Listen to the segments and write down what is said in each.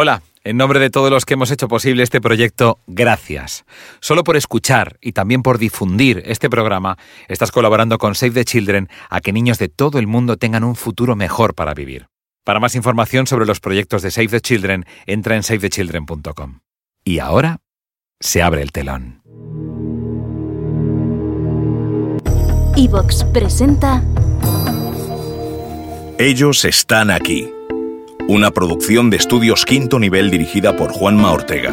Hola, en nombre de todos los que hemos hecho posible este proyecto, gracias. Solo por escuchar y también por difundir este programa, estás colaborando con Save the Children a que niños de todo el mundo tengan un futuro mejor para vivir. Para más información sobre los proyectos de Save the Children, entra en savethechildren.com. Y ahora se abre el telón. Evox presenta Ellos están aquí. Una producción de estudios quinto nivel dirigida por Juanma Ortega.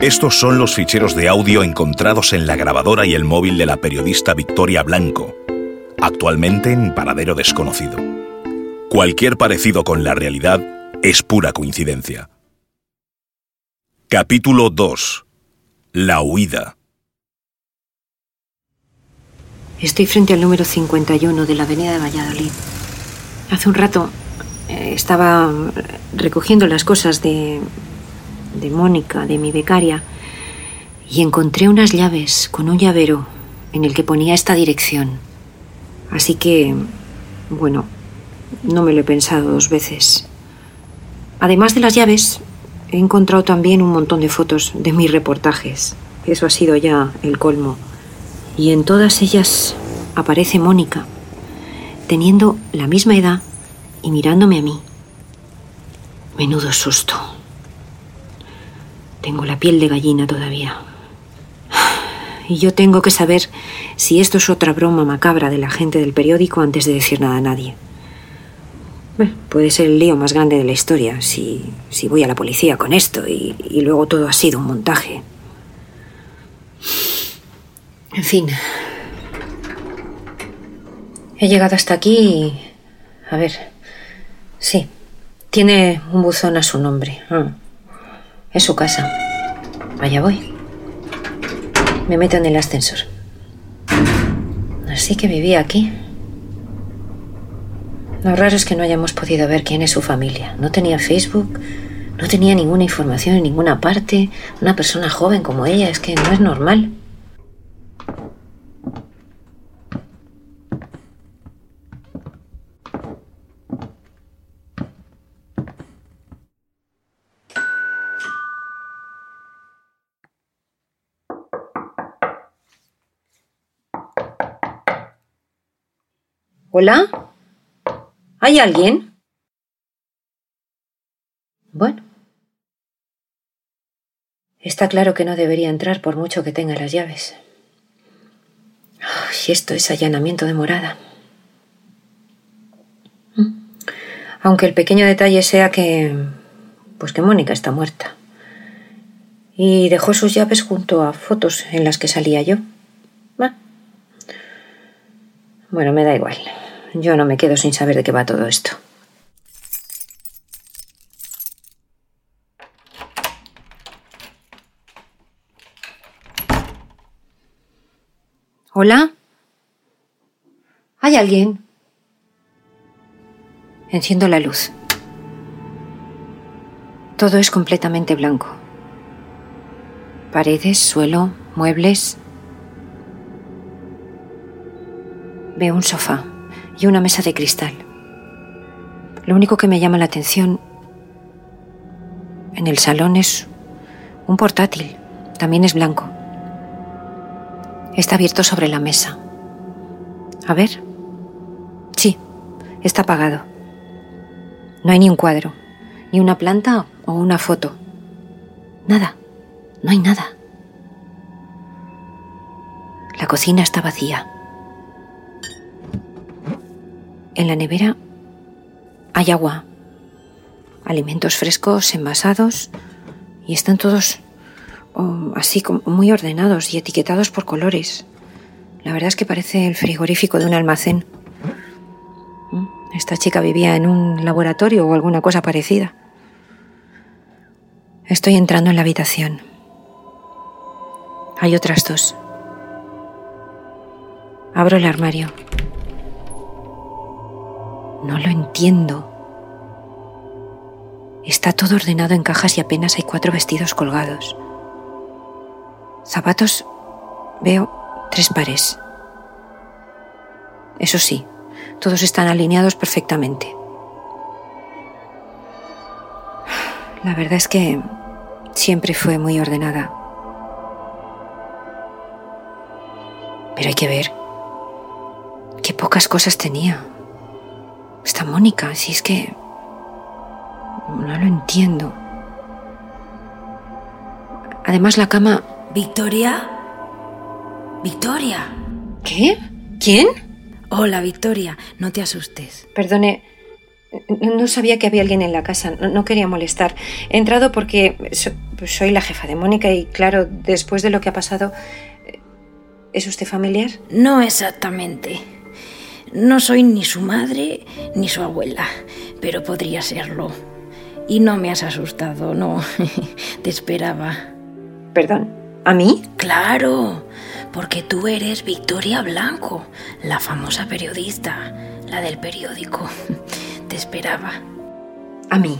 Estos son los ficheros de audio encontrados en la grabadora y el móvil de la periodista Victoria Blanco, actualmente en paradero desconocido. Cualquier parecido con la realidad es pura coincidencia. Capítulo 2. La huida. Estoy frente al número 51 de la Avenida de Valladolid. Hace un rato estaba recogiendo las cosas de, de Mónica, de mi becaria, y encontré unas llaves con un llavero en el que ponía esta dirección. Así que, bueno, no me lo he pensado dos veces. Además de las llaves, he encontrado también un montón de fotos de mis reportajes. Eso ha sido ya el colmo. Y en todas ellas aparece Mónica, teniendo la misma edad y mirándome a mí. Menudo susto. Tengo la piel de gallina todavía. Y yo tengo que saber si esto es otra broma macabra de la gente del periódico antes de decir nada a nadie. Bueno, puede ser el lío más grande de la historia si, si voy a la policía con esto y, y luego todo ha sido un montaje. En fin. He llegado hasta aquí y... A ver. Sí. Tiene un buzón a su nombre. Ah. Es su casa. Allá voy. Me meto en el ascensor. Así que vivía aquí. Lo raro es que no hayamos podido ver quién es su familia. No tenía Facebook, no tenía ninguna información en ninguna parte. Una persona joven como ella es que no es normal. ¿Hola? ¿Hay alguien? Bueno. Está claro que no debería entrar por mucho que tenga las llaves. Y esto es allanamiento de morada. Mm. Aunque el pequeño detalle sea que. pues que Mónica está muerta. Y dejó sus llaves junto a fotos en las que salía yo. Bueno, me da igual. Yo no me quedo sin saber de qué va todo esto. ¿Hola? ¿Hay alguien? Enciendo la luz. Todo es completamente blanco. Paredes, suelo, muebles. Veo un sofá y una mesa de cristal. Lo único que me llama la atención en el salón es un portátil. También es blanco. Está abierto sobre la mesa. A ver. Sí, está apagado. No hay ni un cuadro, ni una planta o una foto. Nada, no hay nada. La cocina está vacía. En la nevera hay agua, alimentos frescos envasados y están todos oh, así como muy ordenados y etiquetados por colores. La verdad es que parece el frigorífico de un almacén. Esta chica vivía en un laboratorio o alguna cosa parecida. Estoy entrando en la habitación. Hay otras dos. Abro el armario. No lo entiendo. Está todo ordenado en cajas y apenas hay cuatro vestidos colgados. Zapatos veo tres pares. Eso sí, todos están alineados perfectamente. La verdad es que siempre fue muy ordenada. Pero hay que ver qué pocas cosas tenía. Esta Mónica, si es que... No lo entiendo. Además la cama... ¿Victoria? ¿Victoria? ¿Qué? ¿Quién? Hola, Victoria. No te asustes. Perdone, no sabía que había alguien en la casa, no, no quería molestar. He entrado porque so- soy la jefa de Mónica y claro, después de lo que ha pasado... ¿Es usted familiar? No exactamente. No soy ni su madre ni su abuela, pero podría serlo. Y no me has asustado, no. Te esperaba. Perdón, ¿a mí? Claro, porque tú eres Victoria Blanco, la famosa periodista, la del periódico. Te esperaba. ¿A mí?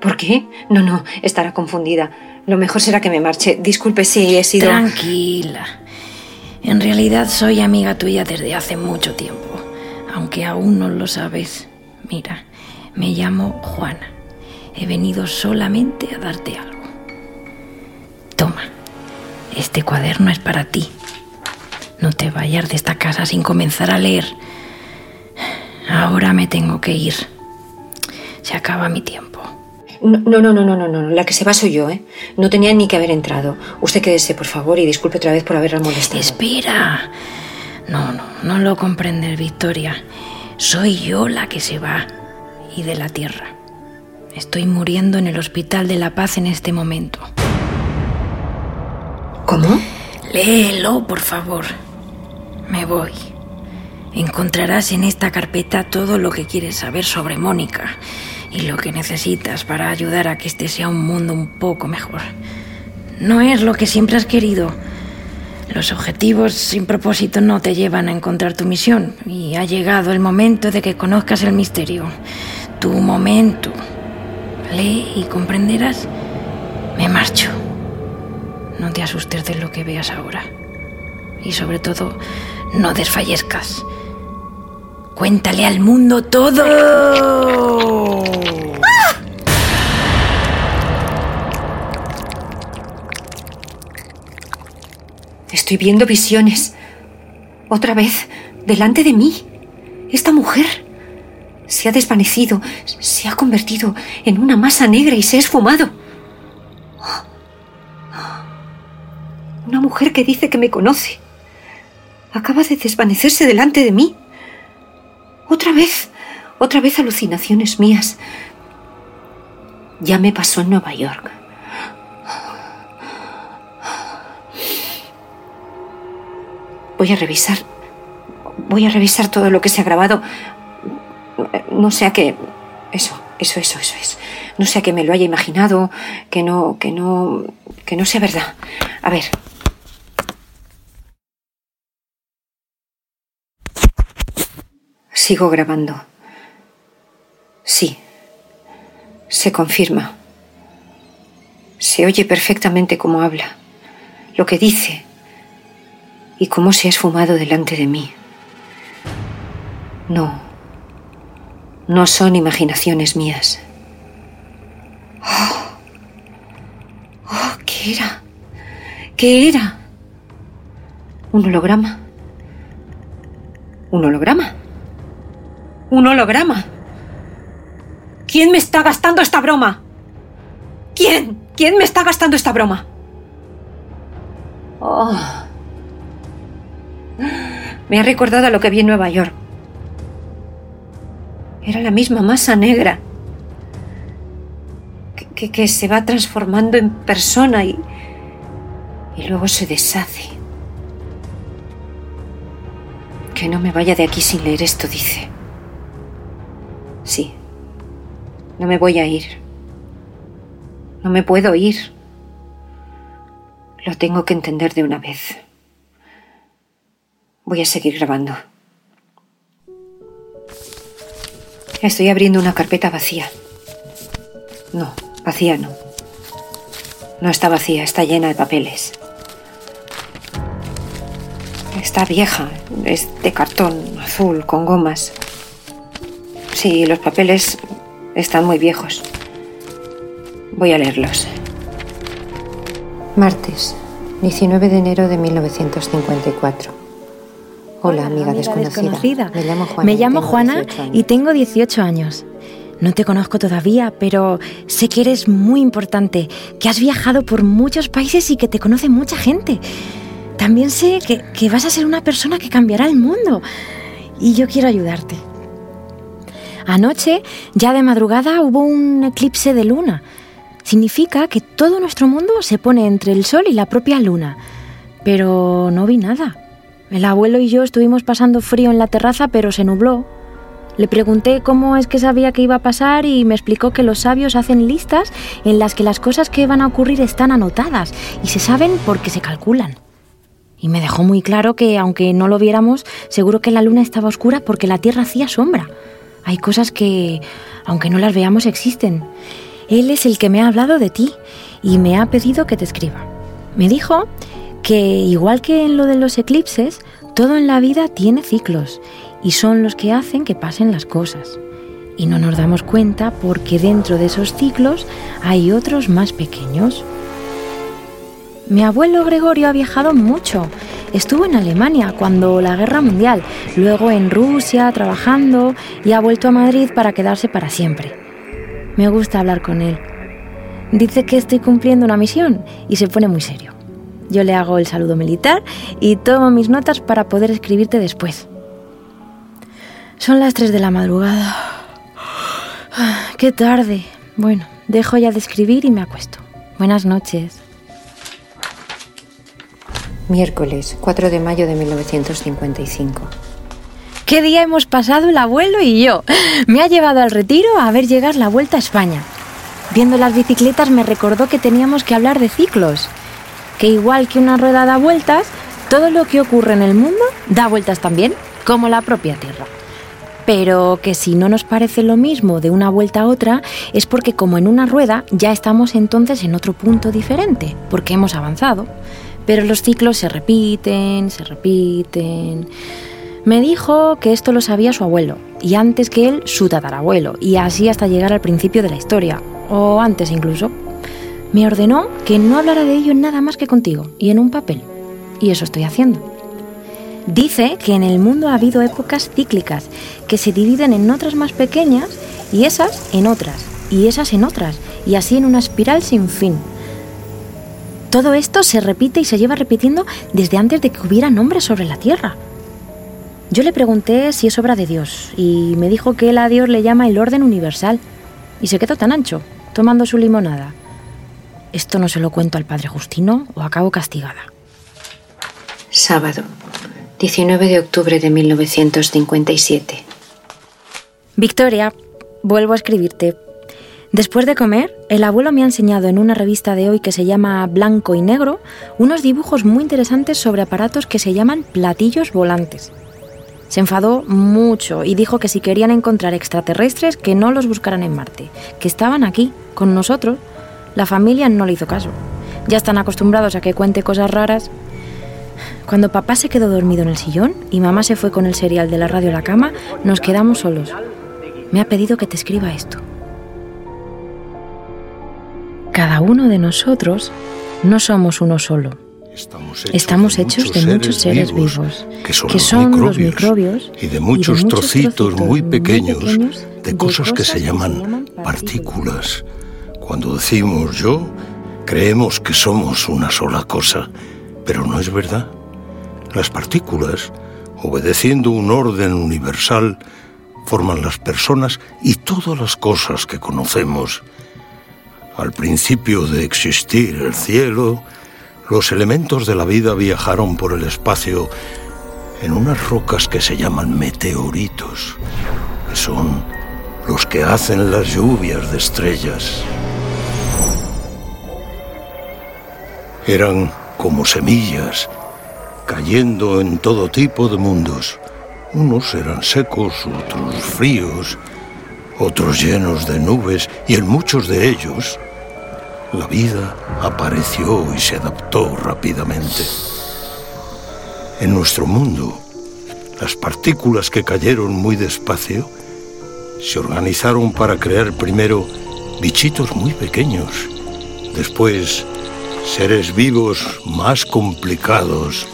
¿Por qué? No, no, estará confundida. Lo mejor será que me marche. Disculpe si he sido... Tranquila. En realidad soy amiga tuya desde hace mucho tiempo, aunque aún no lo sabes. Mira, me llamo Juana. He venido solamente a darte algo. Toma, este cuaderno es para ti. No te vayas de esta casa sin comenzar a leer. Ahora me tengo que ir. Se acaba mi tiempo. No, no, no, no, no, no, no. La que se va soy yo, ¿eh? No tenía ni que haber entrado. Usted quédese, por favor, y disculpe otra vez por haberla molestado. Espera. No, no, no lo comprendes, Victoria. Soy yo la que se va y de la tierra. Estoy muriendo en el Hospital de la Paz en este momento. ¿Cómo? Léelo, por favor. Me voy. Encontrarás en esta carpeta todo lo que quieres saber sobre Mónica y lo que necesitas para ayudar a que este sea un mundo un poco mejor. No es lo que siempre has querido. Los objetivos sin propósito no te llevan a encontrar tu misión y ha llegado el momento de que conozcas el misterio. Tu momento. Lee y comprenderás. Me marcho. No te asustes de lo que veas ahora. Y sobre todo, no desfallezcas. Cuéntale al mundo todo. Estoy viendo visiones. Otra vez, delante de mí. Esta mujer se ha desvanecido, se ha convertido en una masa negra y se ha esfumado. Una mujer que dice que me conoce. Acaba de desvanecerse delante de mí. Otra vez, otra vez alucinaciones mías. Ya me pasó en Nueva York. Voy a revisar. Voy a revisar todo lo que se ha grabado. No sea que. Eso, eso, eso, eso es. No sea que me lo haya imaginado, que no, que no. que no sea verdad. A ver. Sigo grabando. Sí. Se confirma. Se oye perfectamente cómo habla, lo que dice y cómo se ha esfumado delante de mí. No, no son imaginaciones mías. Oh, oh, ¿qué era? ¿Qué era? ¿Un holograma? ¿Un holograma? ¿Un holograma? ¿Quién me está gastando esta broma? ¿Quién? ¿Quién me está gastando esta broma? Oh. Me ha recordado a lo que vi en Nueva York. Era la misma masa negra que, se va transformando en persona y, y luego se deshace. Que no me vaya de aquí sin leer esto, dice. Sí, no me voy a ir. No me puedo ir. Lo tengo que entender de una vez. Voy a seguir grabando. Estoy abriendo una carpeta vacía. No, vacía no. No está vacía, está llena de papeles. Está vieja, es de cartón azul con gomas. Sí, los papeles están muy viejos. Voy a leerlos. Martes, 19 de enero de 1954. Hola, amiga, desconocida. Me llamo Juana, Me llamo Juana y tengo 18 años. No te conozco todavía, pero sé que eres muy importante, que has viajado por muchos países y que te conoce mucha gente. También sé que, que vas a ser una persona que cambiará el mundo y yo quiero ayudarte. Anoche, ya de madrugada, hubo un eclipse de luna. Significa que todo nuestro mundo se pone entre el sol y la propia luna. Pero no vi nada. El abuelo y yo estuvimos pasando frío en la terraza, pero se nubló. Le pregunté cómo es que sabía que iba a pasar y me explicó que los sabios hacen listas en las que las cosas que van a ocurrir están anotadas y se saben porque se calculan. Y me dejó muy claro que aunque no lo viéramos, seguro que la luna estaba oscura porque la Tierra hacía sombra. Hay cosas que, aunque no las veamos, existen. Él es el que me ha hablado de ti y me ha pedido que te escriba. Me dijo que, igual que en lo de los eclipses, todo en la vida tiene ciclos y son los que hacen que pasen las cosas. Y no nos damos cuenta porque dentro de esos ciclos hay otros más pequeños. Mi abuelo Gregorio ha viajado mucho. Estuvo en Alemania cuando la guerra mundial, luego en Rusia trabajando y ha vuelto a Madrid para quedarse para siempre. Me gusta hablar con él. Dice que estoy cumpliendo una misión y se pone muy serio. Yo le hago el saludo militar y tomo mis notas para poder escribirte después. Son las 3 de la madrugada. Ah, ¡Qué tarde! Bueno, dejo ya de escribir y me acuesto. Buenas noches. Miércoles, 4 de mayo de 1955. ¿Qué día hemos pasado el abuelo y yo? Me ha llevado al retiro a ver llegar la vuelta a España. Viendo las bicicletas me recordó que teníamos que hablar de ciclos. Que igual que una rueda da vueltas, todo lo que ocurre en el mundo da vueltas también, como la propia Tierra. Pero que si no nos parece lo mismo de una vuelta a otra, es porque como en una rueda ya estamos entonces en otro punto diferente, porque hemos avanzado. Pero los ciclos se repiten, se repiten. Me dijo que esto lo sabía su abuelo, y antes que él su tatarabuelo, y así hasta llegar al principio de la historia, o antes incluso. Me ordenó que no hablara de ello nada más que contigo, y en un papel. Y eso estoy haciendo. Dice que en el mundo ha habido épocas cíclicas, que se dividen en otras más pequeñas, y esas en otras, y esas en otras, y así en una espiral sin fin, todo esto se repite y se lleva repitiendo desde antes de que hubiera nombres sobre la Tierra. Yo le pregunté si es obra de Dios y me dijo que él a Dios le llama el orden universal y se quedó tan ancho, tomando su limonada. Esto no se lo cuento al padre Justino o acabo castigada. Sábado, 19 de octubre de 1957. Victoria, vuelvo a escribirte Después de comer, el abuelo me ha enseñado en una revista de hoy que se llama Blanco y Negro unos dibujos muy interesantes sobre aparatos que se llaman platillos volantes. Se enfadó mucho y dijo que si querían encontrar extraterrestres que no los buscaran en Marte, que estaban aquí, con nosotros. La familia no le hizo caso. Ya están acostumbrados a que cuente cosas raras. Cuando papá se quedó dormido en el sillón y mamá se fue con el serial de la radio a la cama, nos quedamos solos. Me ha pedido que te escriba esto. Cada uno de nosotros no somos uno solo. Estamos hechos, de, muchos seres vivos, que son, los, microbios, y de muchos, trocitos, muy pequeños, de, cosas, que se llaman partículas. Cuando decimos yo, creemos que somos una sola cosa, pero no es verdad. Las partículas, obedeciendo un orden universal, forman las personas y todas las cosas que conocemos. Al principio de existir el cielo, los elementos de la vida viajaron por el espacio en unas rocas que se llaman meteoritos, que son los que hacen las lluvias de estrellas. Eran como semillas, cayendo en todo tipo de mundos. Unos eran secos, otros fríos, otros llenos de nubes, y en muchos de ellos la vida apareció y se adaptó rápidamente. En nuestro mundo, las partículas que cayeron muy despacio se organizaron para crear primero bichitos muy pequeños. Después, seres vivos más complicados.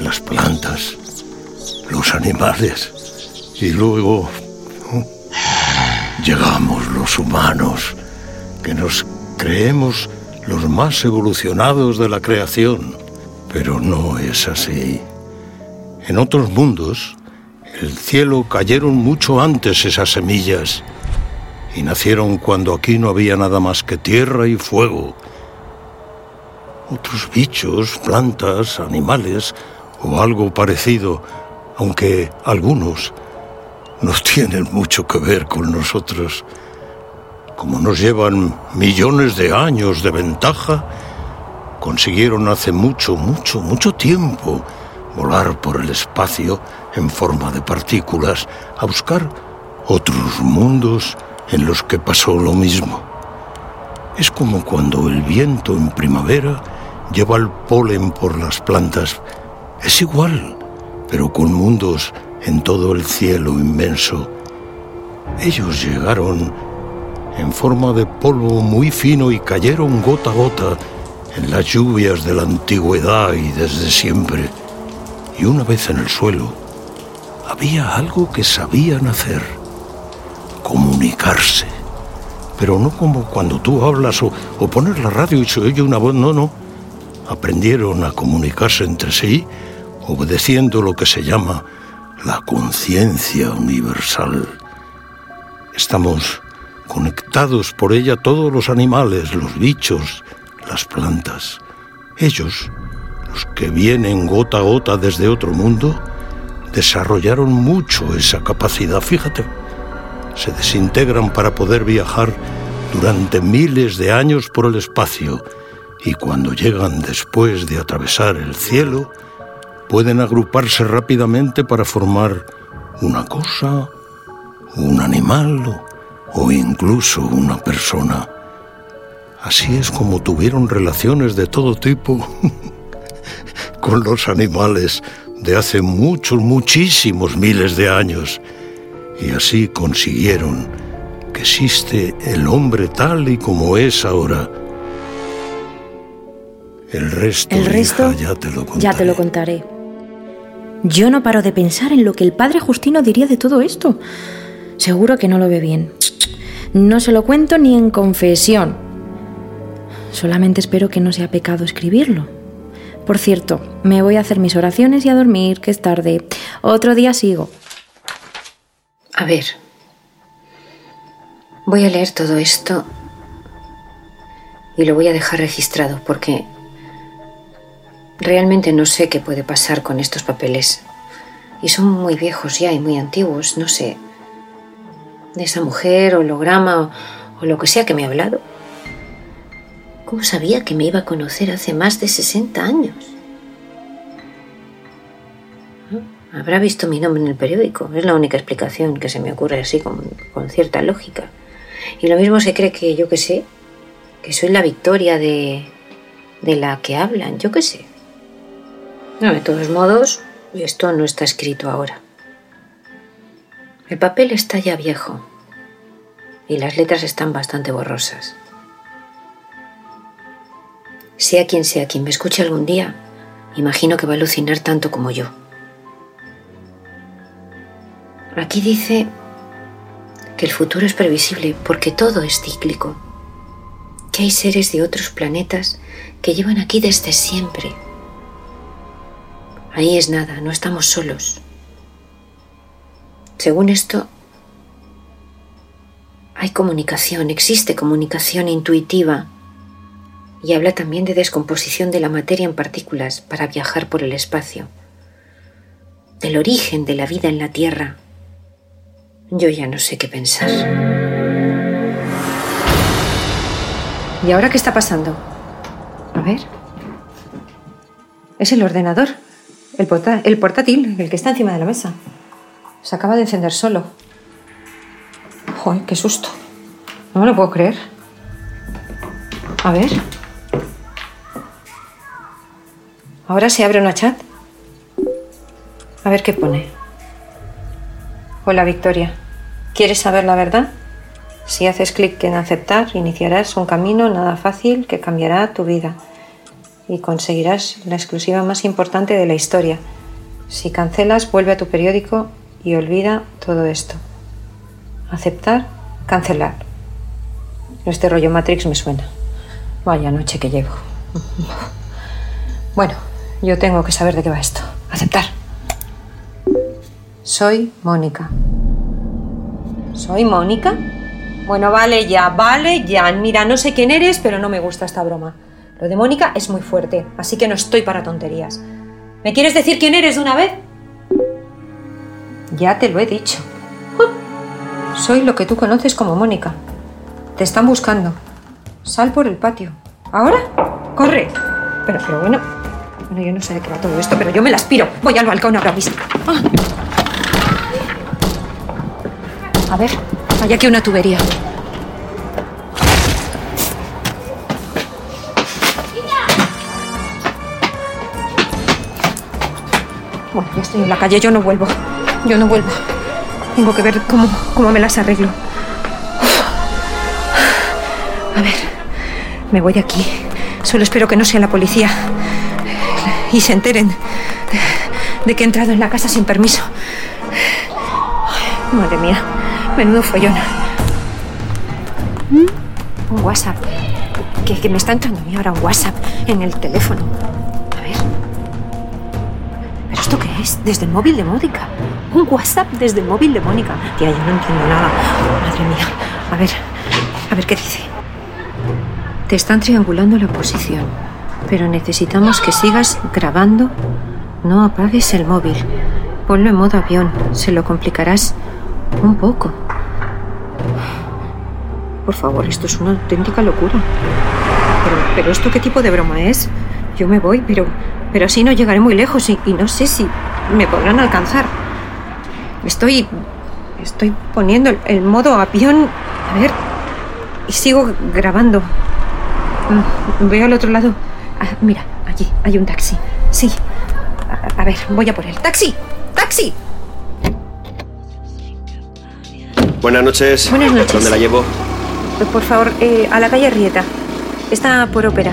Las plantas, los animales. Y luego llegamos los humanos, que nos creemos los más evolucionados de la creación. Pero no es así. En otros mundos, el cielo cayeron mucho antes esas semillas y nacieron cuando aquí no había nada más que tierra y fuego. Otros bichos, plantas, animales o algo parecido, aunque algunos no tienen mucho que ver con nosotros. Como nos llevan millones de años de ventaja, consiguieron hace mucho, mucho, mucho tiempo volar por el espacio en forma de partículas a buscar otros mundos en los que pasó lo mismo. Es como cuando el viento en primavera lleva el polen por las plantas. Es igual, pero con mundos en todo el cielo inmenso. Ellos llegaron en forma de polvo muy fino y cayeron gota a gota en las lluvias de la antigüedad y desde siempre. Y una vez en el suelo, había algo que sabían hacer, comunicarse. Pero no como cuando tú hablas o, o pones la radio y se oye una voz, no, no. Aprendieron a comunicarse entre sí obedeciendo lo que se llama la conciencia universal. Estamos conectados por ella todos los animales, los bichos, las plantas. Ellos, los que vienen gota a gota desde otro mundo, desarrollaron mucho esa capacidad. Fíjate, se desintegran para poder viajar durante miles de años por el espacio y cuando llegan después de atravesar el cielo, pueden agruparse rápidamente para formar una cosa, un animal o incluso una persona. Así es como tuvieron relaciones de todo tipo con los animales de hace muchos, muchísimos miles de años. Y así consiguieron que existe el hombre tal y como es ahora. El resto, el resto hija, ya, te lo ya te lo contaré. Yo no paro de pensar en lo que el padre Justino diría de todo esto. Seguro que no lo ve bien. No se lo cuento ni en confesión. Solamente espero que no sea pecado escribirlo. Por cierto, me voy a hacer mis oraciones y a dormir, que es tarde. Otro día sigo. A ver. Voy a leer todo esto y lo voy a dejar registrado porque realmente no sé qué puede pasar con estos papeles. Y son muy viejos ya y muy antiguos, no sé. De esa mujer, holograma o, o lo que sea que me ha hablado. ¿Cómo sabía que me iba a conocer hace más de 60 años? Habrá visto mi nombre en el periódico. Es la única explicación que se me ocurre así con, cierta lógica. Y lo mismo se cree que yo que sé, que soy la victoria de, de la que hablan, yo que sé. No, de todos modos, esto no está escrito ahora. El papel está ya viejo y las letras están bastante borrosas. Sea quien sea quien me escuche algún día, imagino que va a alucinar tanto como yo. Aquí dice que el futuro es previsible porque todo es cíclico, que hay seres de otros planetas que llevan aquí desde siempre. Ahí es nada, no estamos solos. Según esto, hay comunicación, existe comunicación intuitiva y habla también de descomposición de la materia en partículas para viajar por el espacio, del origen de la vida en la Tierra. Yo ya no sé qué pensar. ¿Y ahora qué está pasando? A ver. Es el ordenador, el, el portátil, el que está encima de la mesa. Se acaba de encender solo. ¡Joder, qué susto! No me lo puedo creer. A ver. Ahora se abre una chat. A ver qué pone. Hola Victoria. ¿Quieres saber la verdad? Si haces clic en aceptar, iniciarás un camino nada fácil que cambiará tu vida y conseguirás la exclusiva más importante de la historia. Si cancelas, vuelve a tu periódico y olvida todo esto. Aceptar, cancelar. Este rollo Matrix me suena. Vaya noche que llevo. Bueno, yo tengo que saber de qué va esto. Aceptar. Soy Mónica. ¿Soy Mónica? Bueno, vale ya, vale ya. Mira, no sé quién eres, pero no me gusta esta broma. Lo de Mónica es muy fuerte, así que no estoy para tonterías. ¿Me quieres decir quién eres de una vez? Ya te lo he dicho. Soy lo que tú conoces como Mónica. Te están buscando. Sal por el patio. ¿Ahora? ¡Corre! Pero, pero bueno. Bueno, yo no sé de qué va todo esto, pero yo me la aspiro. Voy al balcón ahora mismo. Ah. A ver, hay aquí una tubería. Bueno, ya estoy en la calle, yo no vuelvo. Yo no vuelvo. Tengo que ver cómo, cómo me las arreglo. A ver, me voy de aquí. Solo espero que no sea la policía y se enteren de que he entrado en la casa sin permiso. Madre mía, menudo follón. Un WhatsApp. Que, que me está entrando a mí ahora un WhatsApp en el teléfono. A ver. ¿Pero esto qué es? Desde el móvil de Mónica. Un WhatsApp desde el móvil de Mónica. Tía, yo no entiendo nada. Madre mía. A ver, a ver qué dice. Te están triangulando la posición, pero necesitamos que sigas grabando. No apagues el móvil. Ponlo en modo avión. Se lo complicarás un poco. Por favor, esto es una auténtica locura. Pero, pero ¿esto qué tipo de broma es? Yo me voy, pero, pero así no llegaré muy lejos y, y no sé si me podrán alcanzar. Estoy. Estoy poniendo el, el modo avión. A ver. Y sigo grabando. Mm, Veo al otro lado. Ah, mira, allí hay un taxi. Sí. A, a ver, voy a por él. ¡Taxi! ¡Taxi! Buenas noches. Buenas noches. ¿Dónde la llevo? Por favor, eh, a la calle Rieta. Está por ópera.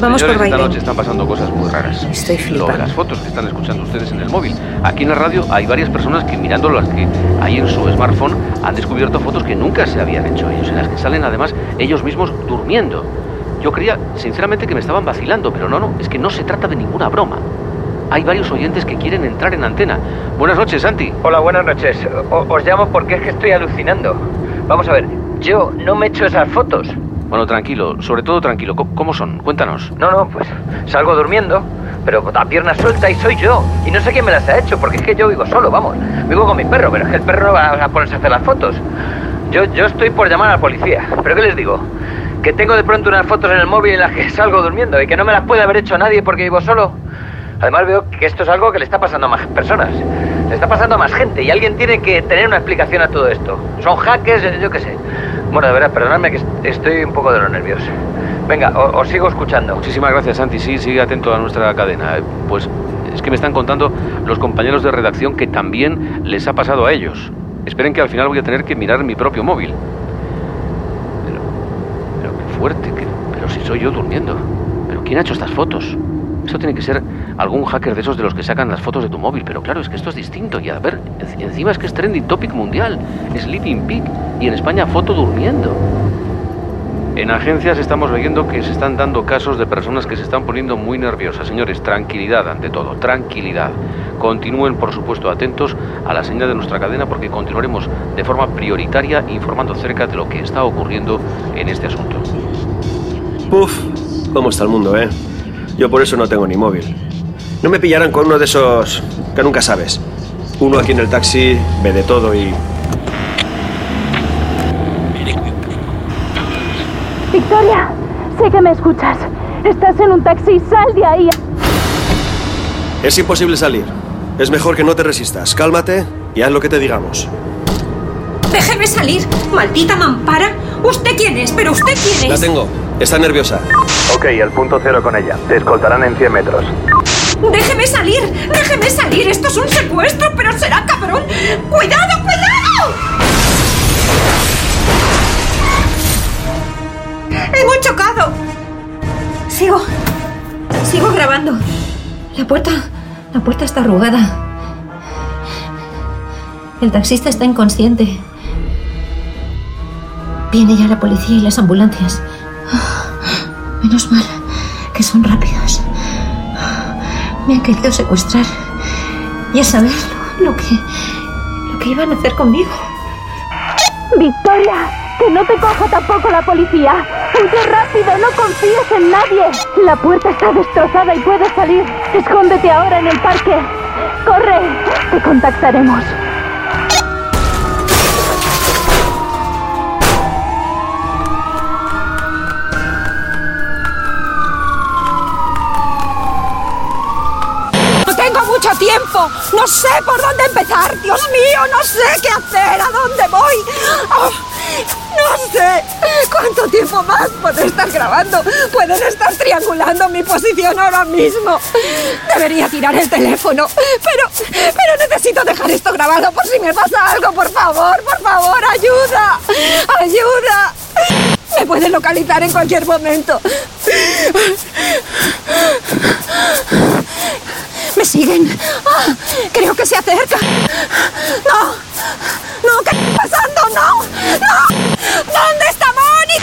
Vamos Señores, por esta baile. noche están pasando cosas muy raras. Estoy Lo de flipando. las fotos que están escuchando ustedes en el móvil. Aquí en la radio hay varias personas que mirando las que hay en su smartphone han descubierto fotos que nunca se habían hecho ellos, en las que salen además ellos mismos durmiendo. Yo creía, sinceramente, que me estaban vacilando, pero no, no, es que no se trata de ninguna broma. Hay varios oyentes que quieren entrar en antena. Buenas noches, Santi. Hola, buenas noches. O- os llamo porque es que estoy alucinando. Vamos a ver, yo no me he hecho esas fotos. Bueno, tranquilo, sobre todo tranquilo. ¿Cómo- ¿Cómo son? Cuéntanos. No, no, pues salgo durmiendo, pero con la pierna suelta y soy yo. Y no sé quién me las ha hecho, porque es que yo vivo solo, vamos. Vivo con mi perro, pero es que el perro no va a ponerse a hacer las fotos. Yo, yo estoy por llamar a la policía. ¿Pero qué les digo? Que tengo de pronto unas fotos en el móvil en las que salgo durmiendo y que no me las puede haber hecho nadie porque vivo solo. Además veo que esto es algo que le está pasando a más personas. Le está pasando a más gente y alguien tiene que tener una explicación a todo esto. Son hackers, yo qué sé. Bueno, de verdad, perdonadme que est- estoy un poco de los nervios. Venga, os sigo escuchando. Muchísimas gracias, Santi. Sí, sigue atento a nuestra cadena. Eh, Pues es que me están contando los compañeros de redacción que también les ha pasado a ellos. Esperen que al final voy a tener que mirar mi propio móvil. Pero, pero qué fuerte, que- pero si soy yo durmiendo. ¿Pero quién ha hecho estas fotos? Esto tiene que ser algún hacker de esos de los que sacan las fotos de tu móvil, pero claro, es que esto es distinto. Y a ver, en- encima es que es trending topic mundial, Sleeping Pig, y en España foto durmiendo. En agencias estamos viendo que se están dando casos de personas que se están poniendo muy nerviosas. Señores, tranquilidad ante todo, tranquilidad. Continúen, por supuesto, atentos a la señal de nuestra cadena porque continuaremos de forma prioritaria informando acerca de lo que está ocurriendo en este asunto. Uf, cómo está el mundo, ¿eh? Yo por eso no tengo ni móvil. No me pillarán con uno de esos que nunca sabes. Uno aquí en el taxi ve de todo y... Victoria, sé que me escuchas. Estás en un taxi, sal de ahí. Es imposible salir. Es mejor que no te resistas. Cálmate y haz lo que te digamos. ¡Déjeme salir! ¡Maldita mampara! ¿Usted quién es? ¿Pero usted quién La es? tengo. Está nerviosa. Ok, el punto cero con ella. Te escoltarán en 100 metros. ¡Déjeme salir! ¡Déjeme salir! ¡Esto es un secuestro, pero será cabrón! ¡Cuidado, cuidado! Hemos chocado. Sigo. Sigo grabando. La puerta. La puerta está arrugada. El taxista está inconsciente. Viene ya la policía y las ambulancias. Menos mal que son rápidos. Me han querido secuestrar. Ya sabes lo que. lo que iban a hacer conmigo. Victoria, que no te coja tampoco la policía. Huye rápido, no confíes en nadie. La puerta está destrozada y puedes salir. Escóndete ahora en el parque. Corre, te contactaremos. No sé por dónde empezar. Dios mío, no sé qué hacer. ¿A dónde voy? Oh, no sé cuánto tiempo más puede estar grabando. Pueden estar triangulando mi posición ahora mismo. Debería tirar el teléfono. Pero, pero necesito dejar esto grabado por si me pasa algo. Por favor, por favor, ayuda. Ayuda. Me pueden localizar en cualquier momento. Me siguen. Ah, creo que se acerca. No. No, ¿qué está pasando? No. No. ¿Dónde está Moni?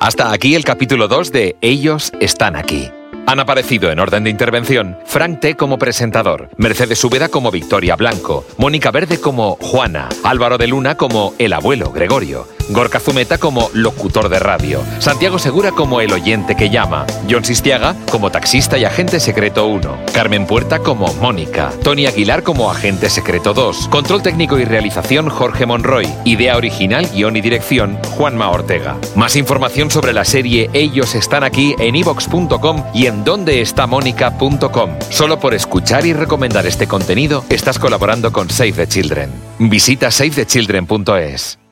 Hasta aquí el capítulo 2 de Ellos están aquí. Han aparecido en orden de intervención Frank T. como presentador, Mercedes Úbeda como Victoria Blanco, Mónica Verde como Juana, Álvaro de Luna como el abuelo Gregorio, Gorka Zumeta como locutor de radio, Santiago Segura como el oyente que llama, John Sistiaga como taxista y agente secreto 1, Carmen Puerta como Mónica, Tony Aguilar como agente secreto 2, control técnico y realización Jorge Monroy, idea original, guion y dirección Juanma Ortega. Más información sobre la serie Ellos están aquí en ivox.com y en dondeestamónica.com. Solo por escuchar y recomendar este contenido estás colaborando con Save the Children. Visita savethechildren.es.